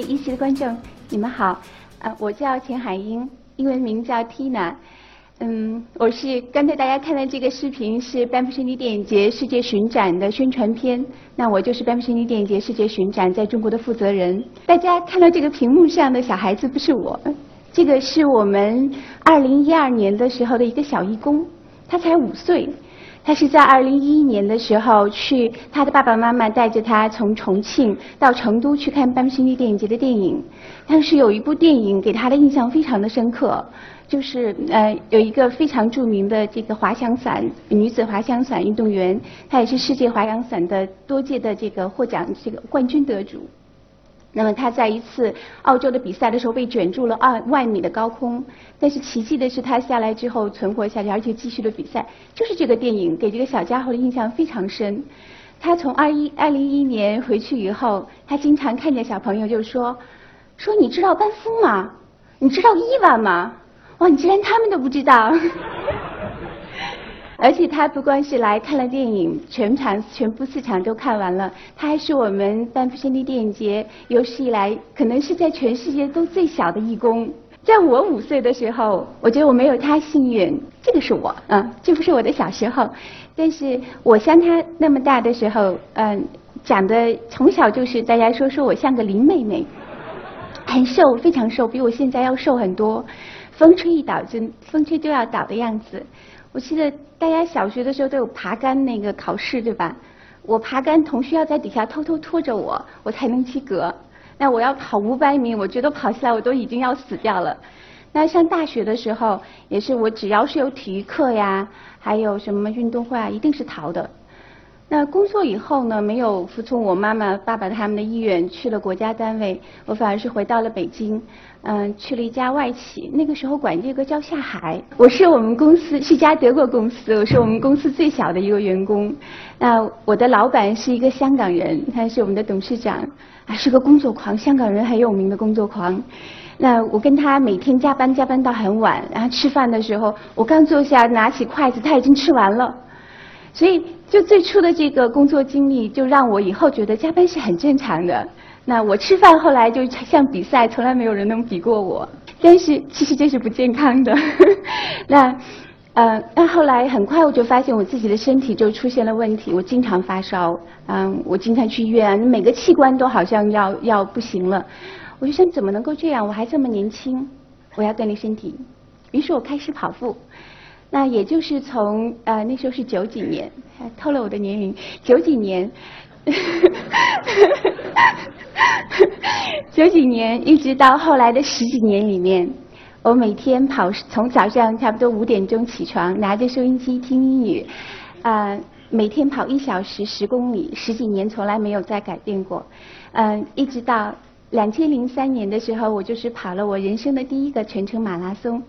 一席的观众，你们好。啊，我叫钱海英，英文名叫 Tina。嗯，我是刚才大家看的这个视频是班夫圣尼电影节世界巡展的宣传片。那我就是班夫圣尼电影节世界巡展在中国的负责人。大家看到这个屏幕上的小孩子不是我，这个是我们二零一二年的时候的一个小义工，他才五岁。他是在二零一一年的时候去，他的爸爸妈妈带着他从重庆到成都去看班夫圣尼电影节的电影。当时有一部电影给他的印象非常的深刻。就是呃有一个非常著名的这个滑翔伞女子滑翔伞运动员，她也是世界滑翔伞的多届的这个获奖这个冠军得主。那么他在一次澳洲的比赛的时候被卷入了二万米的高空，但是奇迹的是他下来之后存活下去，而且继续了比赛。就是这个电影给这个小家伙的印象非常深。他从二一二零一一年回去以后，他经常看见小朋友就说说你知道班夫吗？你知道伊娃吗？哇，你竟然他们都不知道！而且他不光是来看了电影，全场全部四场都看完了，他还是我们班夫圣地电影节有史以来可能是在全世界都最小的义工。在我五岁的时候，我觉得我没有他幸运。这个是我，嗯，这不是我的小时候，但是我像他那么大的时候，嗯，长得从小就是大家说说我像个林妹妹，很瘦，非常瘦，比我现在要瘦很多。风吹一倒就风吹就要倒的样子。我记得大家小学的时候都有爬杆那个考试对吧？我爬杆，同学要在底下偷偷拖着我，我才能及格。那我要跑五百米，我觉得跑下来我都已经要死掉了。那上大学的时候，也是我只要是有体育课呀，还有什么运动会啊，一定是逃的。那工作以后呢，没有服从我妈妈、爸爸他们的意愿，去了国家单位，我反而是回到了北京，嗯，去了一家外企。那个时候管这个叫下海。我是我们公司是一家德国公司，我是我们公司最小的一个员工。那我的老板是一个香港人，他是我们的董事长，啊，是个工作狂，香港人很有名的工作狂。那我跟他每天加班加班到很晚，然后吃饭的时候，我刚坐下拿起筷子，他已经吃完了。所以，就最初的这个工作经历，就让我以后觉得加班是很正常的。那我吃饭后来就像比赛，从来没有人能比过我。但是其实这是不健康的。那呃，那后来很快我就发现我自己的身体就出现了问题，我经常发烧，嗯，我经常去医院，每个器官都好像要要不行了。我就想怎么能够这样？我还这么年轻，我要锻炼身体。于是我开始跑步。那也就是从呃那时候是九几年，透了我的年龄，九几年，九几年一直到后来的十几年里面，我每天跑从早上差不多五点钟起床，拿着收音机听英语，啊每天跑一小时十公里，十几年从来没有再改变过，嗯一直到两千零三年的时候，我就是跑了我人生的第一个全程马拉松。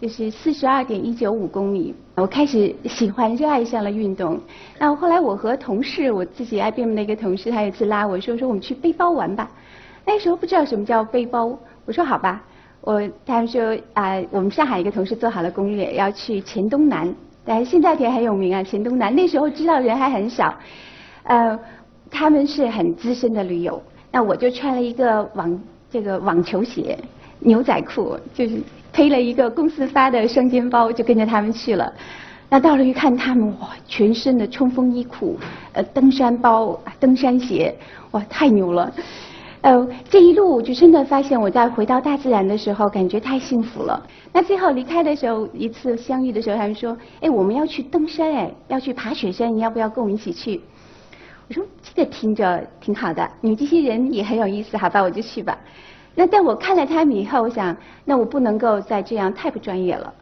就是四十二点一九五公里，我开始喜欢热爱上了运动。那后来我和同事，我自己 IBM 的一个同事，他有一次拉我说说我们去背包玩吧。那时候不知道什么叫背包，我说好吧。我他们说啊，我们上海一个同事做好了攻略，要去黔东南，但是现在也很有名啊，黔东南。那时候知道人还很少，呃，他们是很资深的驴友。那我就穿了一个网这个网球鞋、牛仔裤，就是。背了一个公司发的双肩包，就跟着他们去了。那到了一看，他们哇，全身的冲锋衣裤，呃，登山包、登山鞋，哇，太牛了。呃，这一路就真的发现，我在回到大自然的时候，感觉太幸福了。那最后离开的时候，一次相遇的时候，他们说：“哎，我们要去登山，哎，要去爬雪山，你要不要跟我们一起去？”我说：“这个听着挺好的，你们这些人也很有意思，好吧，我就去吧。”那但我看了他们以后，我想，那我不能够再这样太不专业了。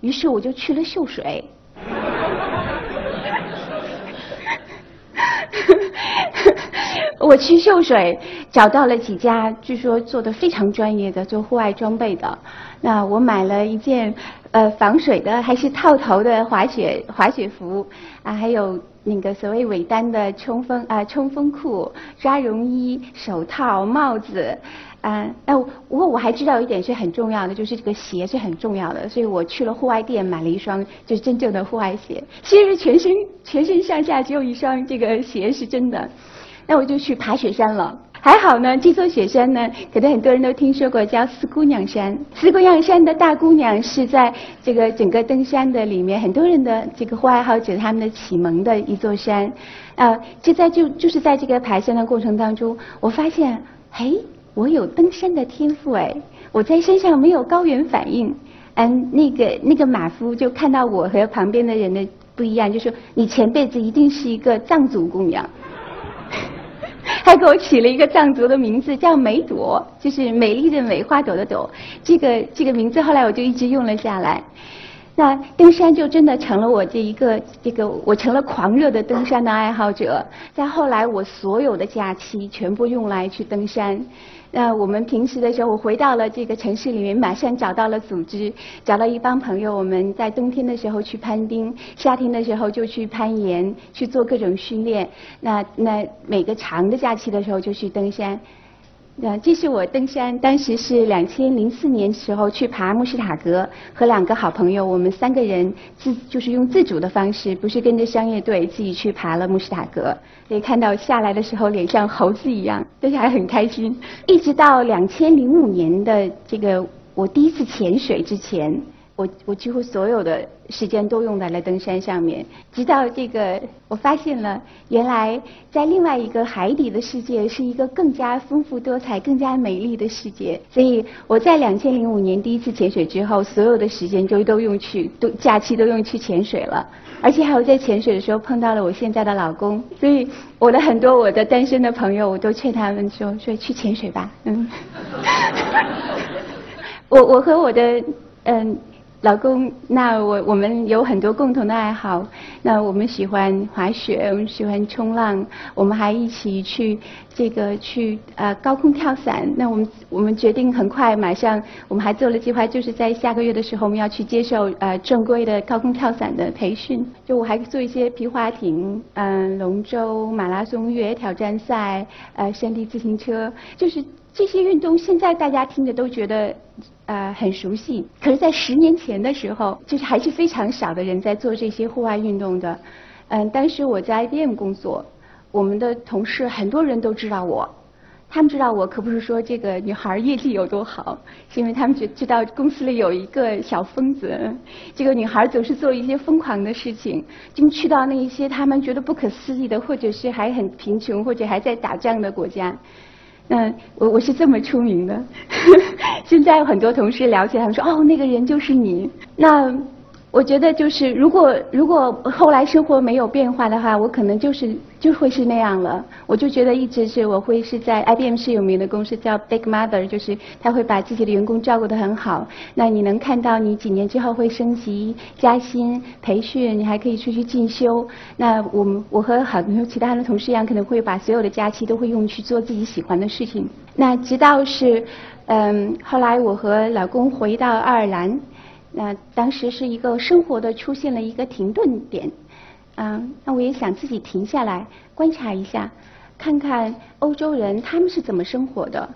于是我就去了秀水。我去秀水找到了几家，据说做的非常专业的做户外装备的。那我买了一件呃防水的，还是套头的滑雪滑雪服啊，还有那个所谓尾单的冲锋啊冲锋裤、抓绒衣、手套、帽子。啊，那不过我还知道一点是很重要的，就是这个鞋是很重要的，所以我去了户外店买了一双就是真正的户外鞋。其实全身全身上下只有一双这个鞋是真的。那我就去爬雪山了。还好呢，这座雪山呢，可能很多人都听说过，叫四姑娘山。四姑娘山的大姑娘是在这个整个登山的里面，很多人的这个户外爱好者他们的启蒙的一座山。啊，就在就就是在这个爬山的过程当中，我发现，嘿，我有登山的天赋哎，我在山上没有高原反应。嗯，那个那个马夫就看到我和旁边的人的不一样，就说你前辈子一定是一个藏族姑娘。还给我起了一个藏族的名字，叫梅朵，就是美丽的美，花朵的朵。这个这个名字后来我就一直用了下来。那登山就真的成了我这一个这个，我成了狂热的登山的爱好者。在后来，我所有的假期全部用来去登山。那我们平时的时候，我回到了这个城市里面，马上找到了组织，找到一帮朋友。我们在冬天的时候去攀冰，夏天的时候就去攀岩，去做各种训练。那那每个长的假期的时候就去登山。那这是我登山，当时是两千零四年时候去爬慕士塔格，和两个好朋友，我们三个人自就是用自主的方式，不是跟着商业队，自己去爬了慕士塔格。可以看到下来的时候，脸像猴子一样，但是还很开心。一直到两千零五年的这个我第一次潜水之前。我我几乎所有的时间都用在了登山上面，直到这个我发现了，原来在另外一个海底的世界是一个更加丰富多彩、更加美丽的世界。所以我在两千零五年第一次潜水之后，所有的时间就都用去都假期都用去潜水了，而且还有在潜水的时候碰到了我现在的老公。所以我的很多我的单身的朋友，我都劝他们说说去潜水吧。嗯，我我和我的嗯。老公，那我我们有很多共同的爱好。那我们喜欢滑雪，我们喜欢冲浪，我们还一起去这个去呃高空跳伞。那我们我们决定很快马上，我们还做了计划，就是在下个月的时候我们要去接受呃正规的高空跳伞的培训。就我还做一些皮划艇，嗯，龙舟、马拉松、越野挑战赛，呃，山地自行车，就是这些运动。现在大家听着都觉得。呃，很熟悉。可是，在十年前的时候，就是还是非常少的人在做这些户外运动的。嗯，当时我在 IBM 工作，我们的同事很多人都知道我。他们知道我可不是说这个女孩业绩有多好，是因为他们觉知道公司里有一个小疯子，这个女孩总是做一些疯狂的事情，就去到那一些他们觉得不可思议的，或者是还很贫穷或者还在打仗的国家。嗯，我我是这么出名的。现在有很多同事了解，他们说哦，那个人就是你。那。我觉得就是，如果如果后来生活没有变化的话，我可能就是就会是那样了。我就觉得一直是我会是在 IBM 是有名的公司叫 Big Mother，就是他会把自己的员工照顾得很好。那你能看到你几年之后会升级、加薪、培训，你还可以出去进修。那我们我和很多其他的同事一样，可能会把所有的假期都会用去做自己喜欢的事情。那直到是嗯，后来我和老公回到爱尔兰。那当时是一个生活的出现了一个停顿点，嗯，那我也想自己停下来观察一下，看看欧洲人他们是怎么生活的。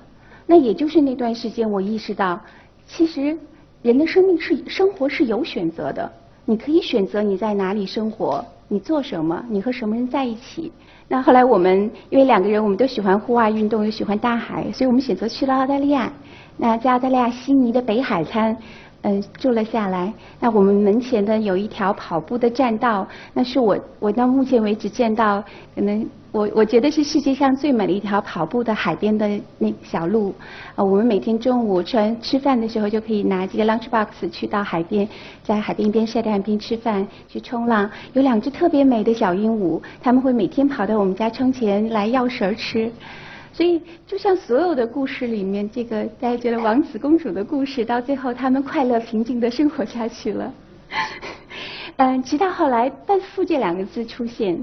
那也就是那段时间，我意识到，其实人的生命是生活是有选择的，你可以选择你在哪里生活，你做什么，你和什么人在一起。那后来我们因为两个人我们都喜欢户外运动，又喜欢大海，所以我们选择去了澳大利亚。那在澳大利亚悉尼的北海滩。嗯，住了下来。那我们门前的有一条跑步的栈道，那是我我到目前为止见到可能我我觉得是世界上最美的一条跑步的海边的那小路。啊，我们每天中午吃完吃饭的时候就可以拿这个 lunch box 去到海边，在海边一边晒太阳边吃饭去冲浪。有两只特别美的小鹦鹉，他们会每天跑到我们家窗前来要食儿吃。所以，就像所有的故事里面，这个大家觉得王子公主的故事，到最后他们快乐平静的生活下去了。嗯，直到后来“班夫”这两个字出现，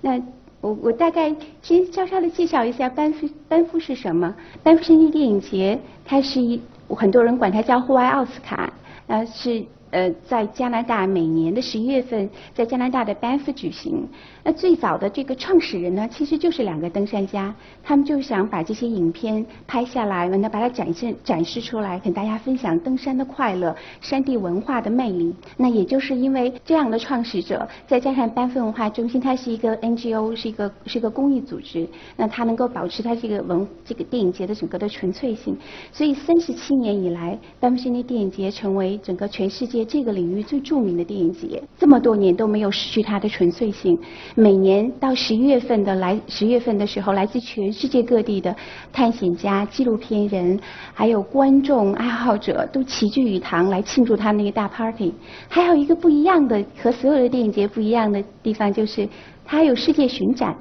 那我我大概先稍稍的介绍一下“班夫”班夫是什么。班夫圣地电影节，它是一很多人管它叫户外奥斯卡，呃，是呃，在加拿大每年的十一月份，在加拿大的班夫举行。那最早的这个创始人呢，其实就是两个登山家，他们就想把这些影片拍下来，完了把它展现展示出来，跟大家分享登山的快乐、山地文化的魅力。那也就是因为这样的创始者，再加上班夫文化中心，它是一个 NGO，是一个是一个公益组织，那它能够保持它这个文这个电影节的整个的纯粹性。所以三十七年以来，班夫森尼电影节成为整个全世界这个领域最著名的电影节，这么多年都没有失去它的纯粹性。每年到十一月份的来十月份的时候，来自全世界各地的探险家、纪录片人，还有观众爱好者都齐聚一堂来庆祝他那个大 party。还有一个不一样的和所有的电影节不一样的地方，就是它有世界巡展，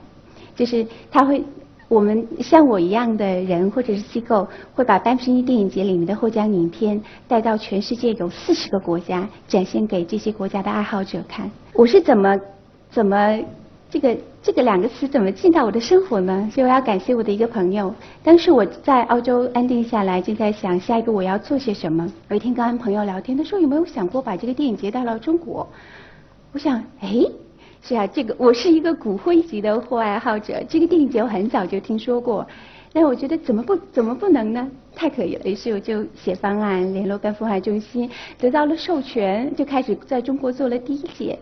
就是它会我们像我一样的人或者是机构，会把班夫森电影节里面的获奖影片带到全世界有四十个国家，展现给这些国家的爱好者看。我是怎么怎么这个这个两个词怎么进到我的生活呢？所以我要感谢我的一个朋友。当时我在澳洲安定下来，就在想下一步我要做些什么。有一天跟朋友聊天，他说有没有想过把这个电影节带到中国？我想，哎，是啊，这个我是一个骨灰级的户外爱好者，这个电影节我很早就听说过。但我觉得怎么不怎么不能呢？太可以了，于是我就写方案，联络跟孵化中心，得到了授权，就开始在中国做了第一届。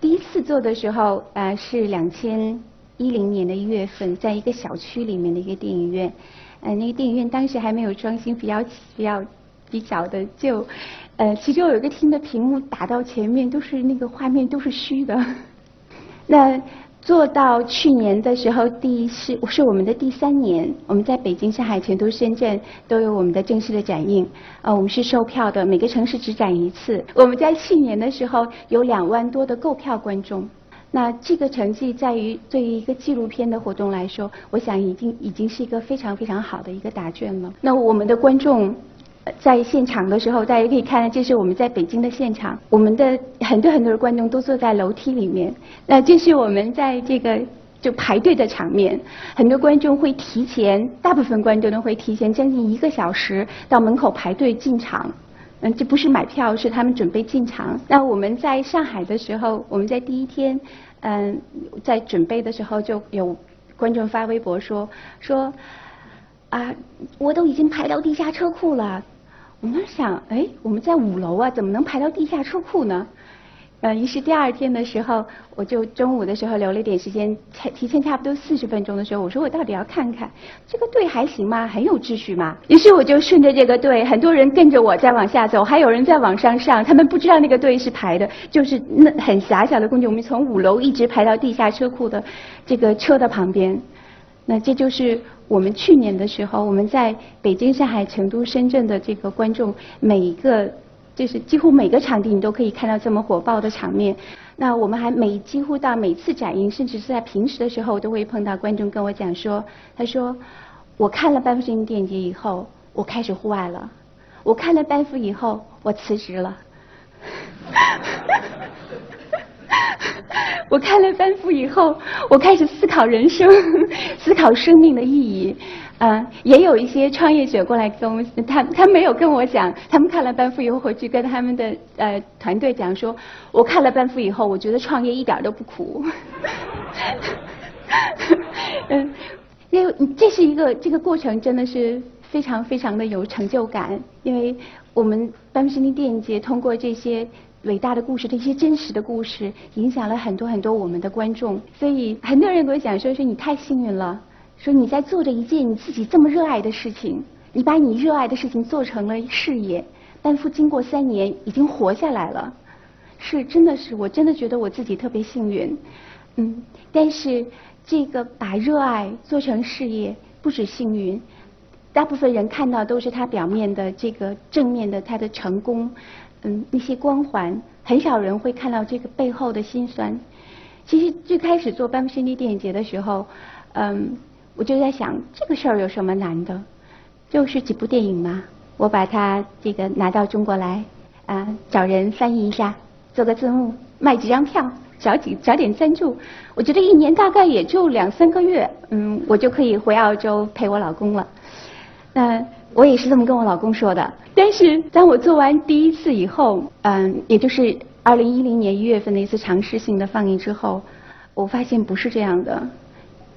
第一次做的时候，呃，是两千一零年的一月份，在一个小区里面的一个电影院，呃，那个电影院当时还没有装修，比较比较比较的旧，呃，其中有一个厅的屏幕打到前面都是那个画面都是虚的，那。做到去年的时候，第是是我们的第三年，我们在北京、上海、成都、深圳都有我们的正式的展映。呃，我们是售票的，每个城市只展一次。我们在去年的时候有两万多的购票观众。那这个成绩在于对于一个纪录片的活动来说，我想已经已经是一个非常非常好的一个答卷了。那我们的观众。在现场的时候，大家可以看到，这是我们在北京的现场。我们的很多很多的观众都坐在楼梯里面。那这是我们在这个就排队的场面。很多观众会提前，大部分观众都会提前将近一个小时到门口排队进场。嗯，这不是买票，是他们准备进场。那我们在上海的时候，我们在第一天，嗯，在准备的时候就有观众发微博说说啊，我都已经排到地下车库了。我们想，哎，我们在五楼啊，怎么能排到地下车库呢？呃，于是第二天的时候，我就中午的时候留了一点时间，才提前差不多四十分钟的时候，我说我到底要看看这个队还行吗？很有秩序吗？于是我就顺着这个队，很多人跟着我再往下走，还有人在往上上，他们不知道那个队是排的，就是那很狭小的空间，我们从五楼一直排到地下车库的这个车的旁边。那这就是我们去年的时候，我们在北京、上海、成都、深圳的这个观众，每一个就是几乎每个场地你都可以看到这么火爆的场面。那我们还每几乎到每次展映，甚至是在平时的时候，都会碰到观众跟我讲说：“他说我看了班夫森电影节以后，我开始户外了；我看了班夫以后，我辞职了。” 我看了班夫以后，我开始思考人生，思考生命的意义。啊，也有一些创业者过来跟我，他他没有跟我讲，他们看了班夫以后回去跟他们的呃团队讲说，我看了班夫以后，我觉得创业一点都不苦。嗯，因为这是一个这个过程真的是非常非常的有成就感，因为我们班夫森林电影节通过这些。伟大的故事，这些真实的故事，影响了很多很多我们的观众。所以很多人跟我讲说：“说你太幸运了，说你在做着一件你自己这么热爱的事情，你把你热爱的事情做成了事业。”班夫经过三年已经活下来了，是真的是，我真的觉得我自己特别幸运。嗯，但是这个把热爱做成事业不止幸运，大部分人看到都是他表面的这个正面的他的成功。嗯，那些光环，很少人会看到这个背后的辛酸。其实最开始做班夫森尼电影节的时候，嗯，我就在想，这个事儿有什么难的？就是几部电影嘛，我把它这个拿到中国来，啊，找人翻译一下，做个字幕，卖几张票，找几找点赞助。我觉得一年大概也就两三个月，嗯，我就可以回澳洲陪我老公了。那我也是这么跟我老公说的。但是当我做完第一次以后，嗯，也就是二零一零年一月份的一次尝试性的放映之后，我发现不是这样的。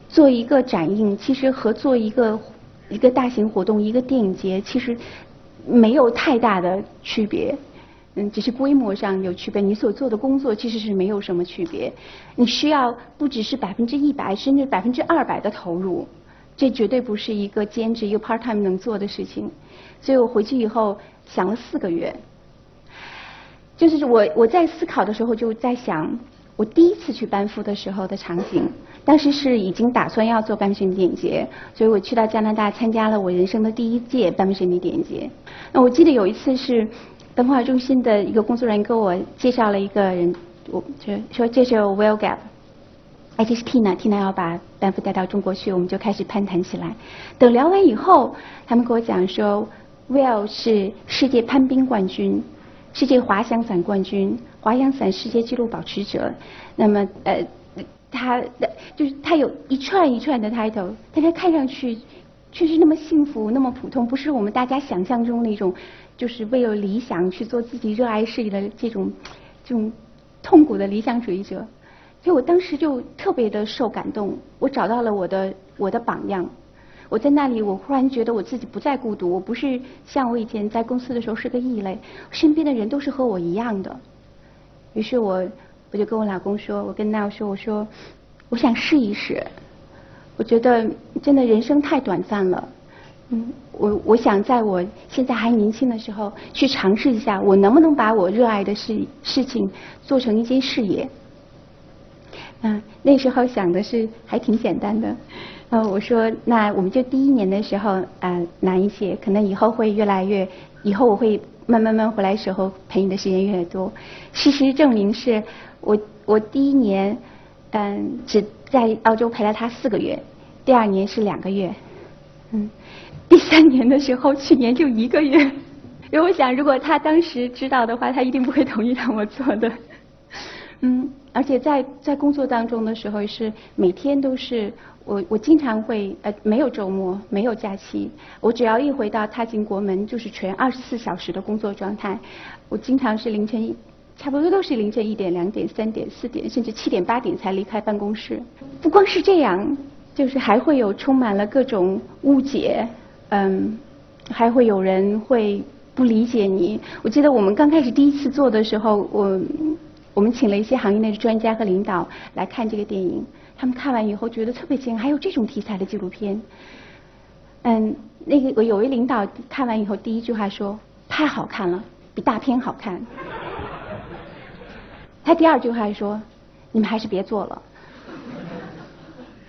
做一个展映，其实和做一个一个大型活动、一个电影节，其实没有太大的区别。嗯，只是规模上有区别。你所做的工作其实是没有什么区别。你需要不只是百分之一百，甚至百分之二百的投入。这绝对不是一个兼职、一个 part time 能做的事情。所以我回去以后想了四个月。就是我我在思考的时候就在想，我第一次去班夫的时候的场景。当时是已经打算要做班夫电影节，所以我去到加拿大参加了我人生的第一届班夫电影节。那我记得有一次是。文化中心的一个工作人员给我介绍了一个人，我就说这是 Will Gap，哎，这是 Tina，Tina 要把班夫带到中国去，我们就开始攀谈起来。等聊完以后，他们跟我讲说，Will 是世界攀冰冠军，世界滑翔伞冠军，滑翔伞世界纪录保持者。那么呃，他的就是他有一串一串的 title，但他看上去却是那么幸福，那么普通，不是我们大家想象中那种。就是为了理想去做自己热爱事业的这种这种痛苦的理想主义者，所以我当时就特别的受感动。我找到了我的我的榜样，我在那里，我忽然觉得我自己不再孤独，我不是像我以前在公司的时候是个异类，身边的人都是和我一样的。于是我我就跟我老公说，我跟 Now 说，我说我想试一试，我觉得真的人生太短暂了。嗯，我我想在我现在还年轻的时候去尝试一下，我能不能把我热爱的事事情做成一件事业。嗯，那时候想的是还挺简单的。呃，我说那我们就第一年的时候啊难一些，可能以后会越来越，以后我会慢慢慢回来时候陪你的时间越多。事实证明是我我第一年嗯只在澳洲陪了他四个月，第二年是两个月，嗯。第三年的时候，去年就一个月。因为我想，如果他当时知道的话，他一定不会同意让我做的。嗯，而且在在工作当中的时候，是每天都是我我经常会呃没有周末，没有假期。我只要一回到踏进国门，就是全二十四小时的工作状态。我经常是凌晨差不多都是凌晨一点、两点、三点、四点，甚至七点、八点才离开办公室。不光是这样，就是还会有充满了各种误解。嗯，还会有人会不理解你。我记得我们刚开始第一次做的时候，我我们请了一些行业内的专家和领导来看这个电影，他们看完以后觉得特别惊讶，还有这种题材的纪录片。嗯，那个我有位领导看完以后第一句话说：“太好看了，比大片好看。”他第二句话说：“你们还是别做了。”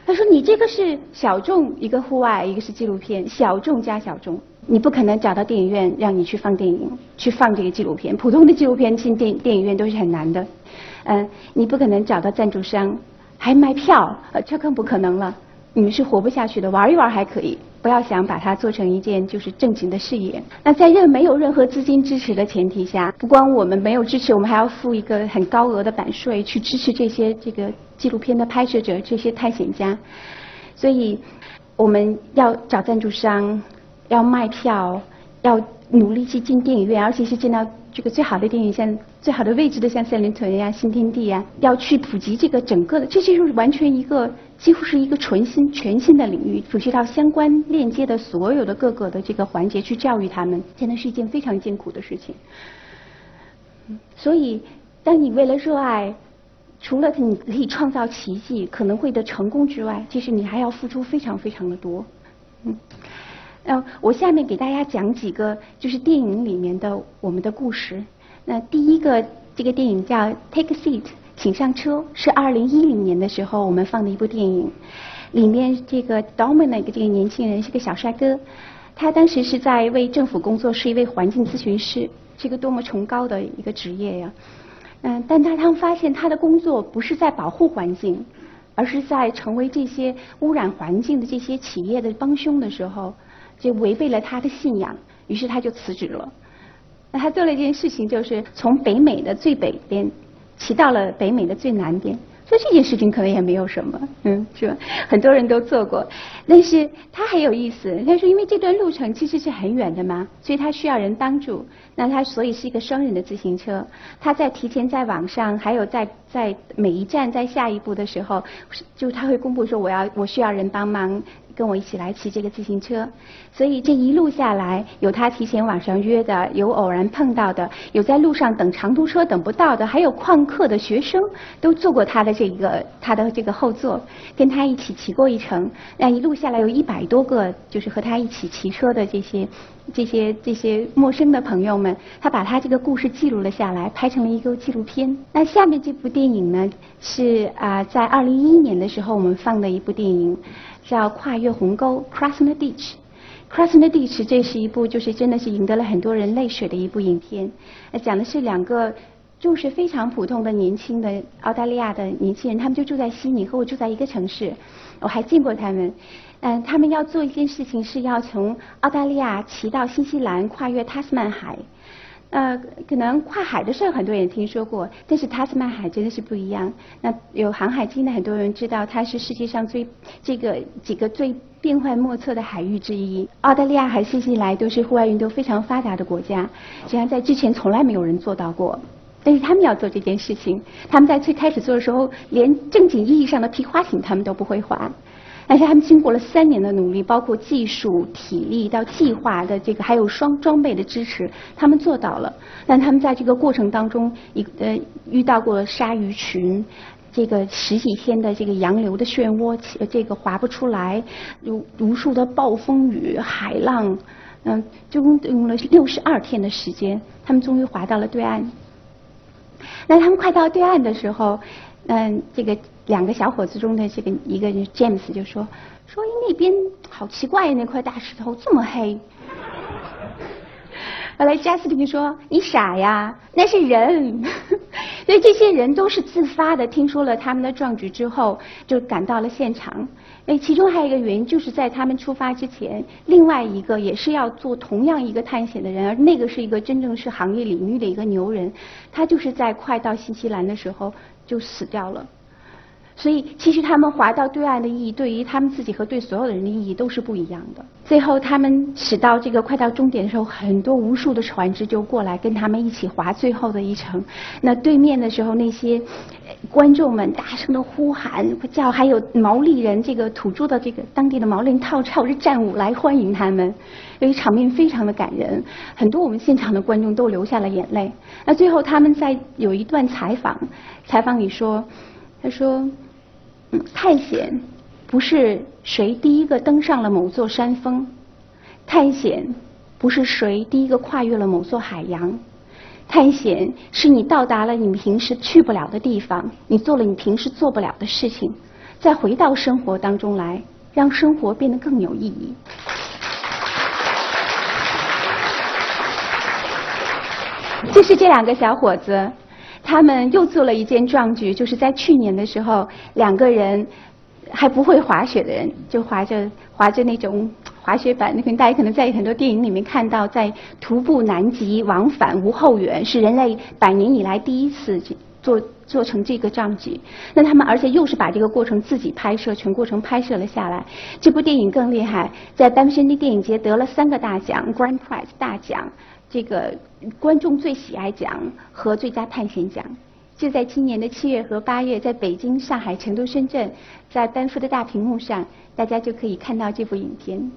他说：“你这个是小众，一个户外，一个是纪录片，小众加小众，你不可能找到电影院让你去放电影，去放这个纪录片。普通的纪录片进电电影院都是很难的，嗯，你不可能找到赞助商，还卖票，呃，这更不可能了。你们是活不下去的，玩一玩还可以。”不要想把它做成一件就是正经的事业。那在任没有任何资金支持的前提下，不光我们没有支持，我们还要付一个很高额的版税去支持这些这个纪录片的拍摄者、这些探险家。所以我们要找赞助商，要卖票，要努力去进电影院，而且是进到这个最好的电影像最好的位置的，像三林屯呀、新天地呀，要去普及这个整个的，这就是完全一个。几乎是一个纯新、全新的领域，涉及到相关链接的所有的各个的这个环节去教育他们，真的是一件非常艰苦的事情。所以，当你为了热爱，除了你可以创造奇迹、可能会的成功之外，其实你还要付出非常非常的多。嗯，那我下面给大家讲几个就是电影里面的我们的故事。那第一个这个电影叫《Take a Seat》。请上车是二零一零年的时候我们放的一部电影，里面这个 Dominic 这个年轻人是个小帅哥，他当时是在为政府工作，是一位环境咨询师，是个多么崇高的一个职业呀！嗯，但他他发现他的工作不是在保护环境，而是在成为这些污染环境的这些企业的帮凶的时候，就违背了他的信仰，于是他就辞职了。那他做了一件事情，就是从北美的最北边。骑到了北美的最南边，做这件事情可能也没有什么，嗯，是吧？很多人都做过，但是他很有意思。他说，因为这段路程其实是很远的嘛，所以他需要人帮助。那他所以是一个双人的自行车。他在提前在网上，还有在在每一站在下一步的时候，就他会公布说我要我需要人帮忙。跟我一起来骑这个自行车，所以这一路下来，有他提前网上约的，有偶然碰到的，有在路上等长途车等不到的，还有旷课的学生都坐过他的这个他的这个后座，跟他一起骑过一程。那一路下来有一百多个，就是和他一起骑车的这些这些这些陌生的朋友们，他把他这个故事记录了下来，拍成了一个纪录片。那下面这部电影呢，是啊，在二零一一年的时候我们放的一部电影。叫《跨越鸿沟》（Crossing the Ditch）。Crossing the Ditch 这是一部就是真的是赢得了很多人泪水的一部影片。讲的是两个就是非常普通的年轻的澳大利亚的年轻人，他们就住在悉尼，和我住在一个城市。我还见过他们。嗯，他们要做一件事情，是要从澳大利亚骑到新西兰，跨越塔斯曼海。呃，可能跨海的事儿很多人听说过，但是塔斯曼海真的是不一样。那有航海经的很多人知道，它是世界上最这个几个最变幻莫测的海域之一。澳大利亚和新西兰都是户外运动非常发达的国家，实际上在之前从来没有人做到过。但是他们要做这件事情，他们在最开始做的时候，连正经意义上的皮划艇他们都不会划。但是他们经过了三年的努力，包括技术、体力到计划的这个，还有双装备的支持，他们做到了。但他们在这个过程当中，一呃遇到过鲨鱼群，这个十几天的这个洋流的漩涡，这个划不出来，有无数的暴风雨、海浪，嗯，就用了六十二天的时间，他们终于划到了对岸。那他们快到对岸的时候，嗯，这个。两个小伙子中的这个一个人 James 就说：“说那边好奇怪，那块大石头这么黑。”后来加斯汀说：“你傻呀，那是人。”所以这些人都是自发的，听说了他们的壮举之后，就赶到了现场。哎，其中还有一个原因，就是在他们出发之前，另外一个也是要做同样一个探险的人，而那个是一个真正是行业领域的一个牛人，他就是在快到新西兰的时候就死掉了。所以，其实他们划到对岸的意义，对于他们自己和对所有的人的意义都是不一样的。最后，他们驶到这个快到终点的时候，很多无数的船只就过来跟他们一起划最后的一程。那对面的时候，那些观众们大声的呼喊、叫，还有毛利人这个土著的这个当地的毛利人跳跳着战舞来欢迎他们，所以场面非常的感人。很多我们现场的观众都流下了眼泪。那最后，他们在有一段采访，采访里说，他说。探险不是谁第一个登上了某座山峰，探险不是谁第一个跨越了某座海洋，探险是你到达了你平时去不了的地方，你做了你平时做不了的事情，再回到生活当中来，让生活变得更有意义。就是这两个小伙子。他们又做了一件壮举，就是在去年的时候，两个人还不会滑雪的人，就滑着滑着那种滑雪板，那可能大家可能在很多电影里面看到，在徒步南极往返无后援，是人类百年以来第一次做做成这个壮举。那他们而且又是把这个过程自己拍摄，全过程拍摄了下来。这部电影更厉害，在丹佛的电影节得了三个大奖，Grand Prize 大奖。这个观众最喜爱奖和最佳探险奖，就在今年的七月和八月，在北京、上海、成都、深圳，在丹佛的大屏幕上，大家就可以看到这部影片。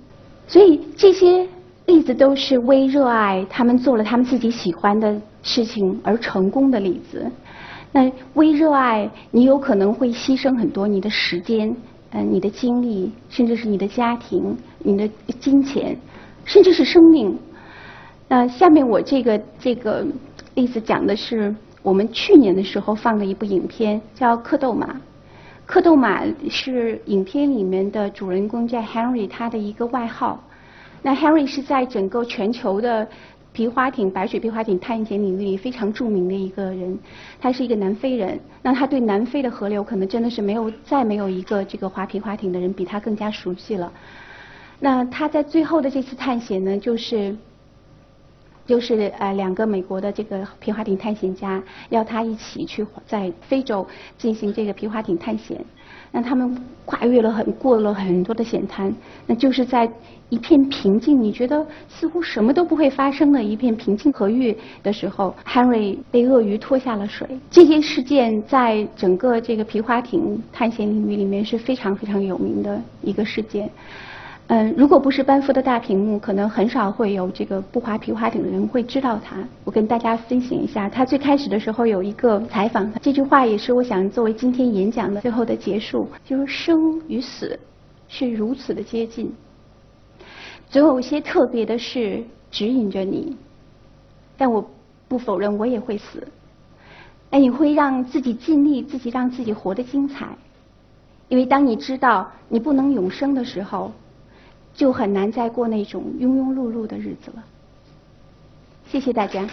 所以这些例子都是为热爱他们做了他们自己喜欢的事情而成功的例子。那为热爱，你有可能会牺牲很多你的时间、嗯，你的精力，甚至是你的家庭、你的金钱，甚至是生命。那下面我这个这个例子讲的是我们去年的时候放的一部影片，叫《蝌蚪马》。蝌蚪马是影片里面的主人公叫 Henry，他的一个外号。那 Henry 是在整个全球的皮划艇、白水皮划艇探险领域里非常著名的一个人。他是一个南非人，那他对南非的河流可能真的是没有再没有一个这个划皮划艇的人比他更加熟悉了。那他在最后的这次探险呢，就是。就是呃两个美国的这个皮划艇探险家，要他一起去在非洲进行这个皮划艇探险。那他们跨越了很过了很多的险滩，那就是在一片平静，你觉得似乎什么都不会发生的一片平静河域的时候，Henry 被鳄鱼拖下了水。这些事件在整个这个皮划艇探险领域里面是非常非常有名的一个事件。嗯，如果不是班夫的大屏幕，可能很少会有这个不滑皮划艇的人会知道他。我跟大家分享一下，他最开始的时候有一个采访，这句话也是我想作为今天演讲的最后的结束，就是生与死是如此的接近，总有一些特别的事指引着你，但我不否认我也会死，但你会让自己尽力，自己让自己活得精彩，因为当你知道你不能永生的时候。就很难再过那种庸庸碌碌的日子了。谢谢大家。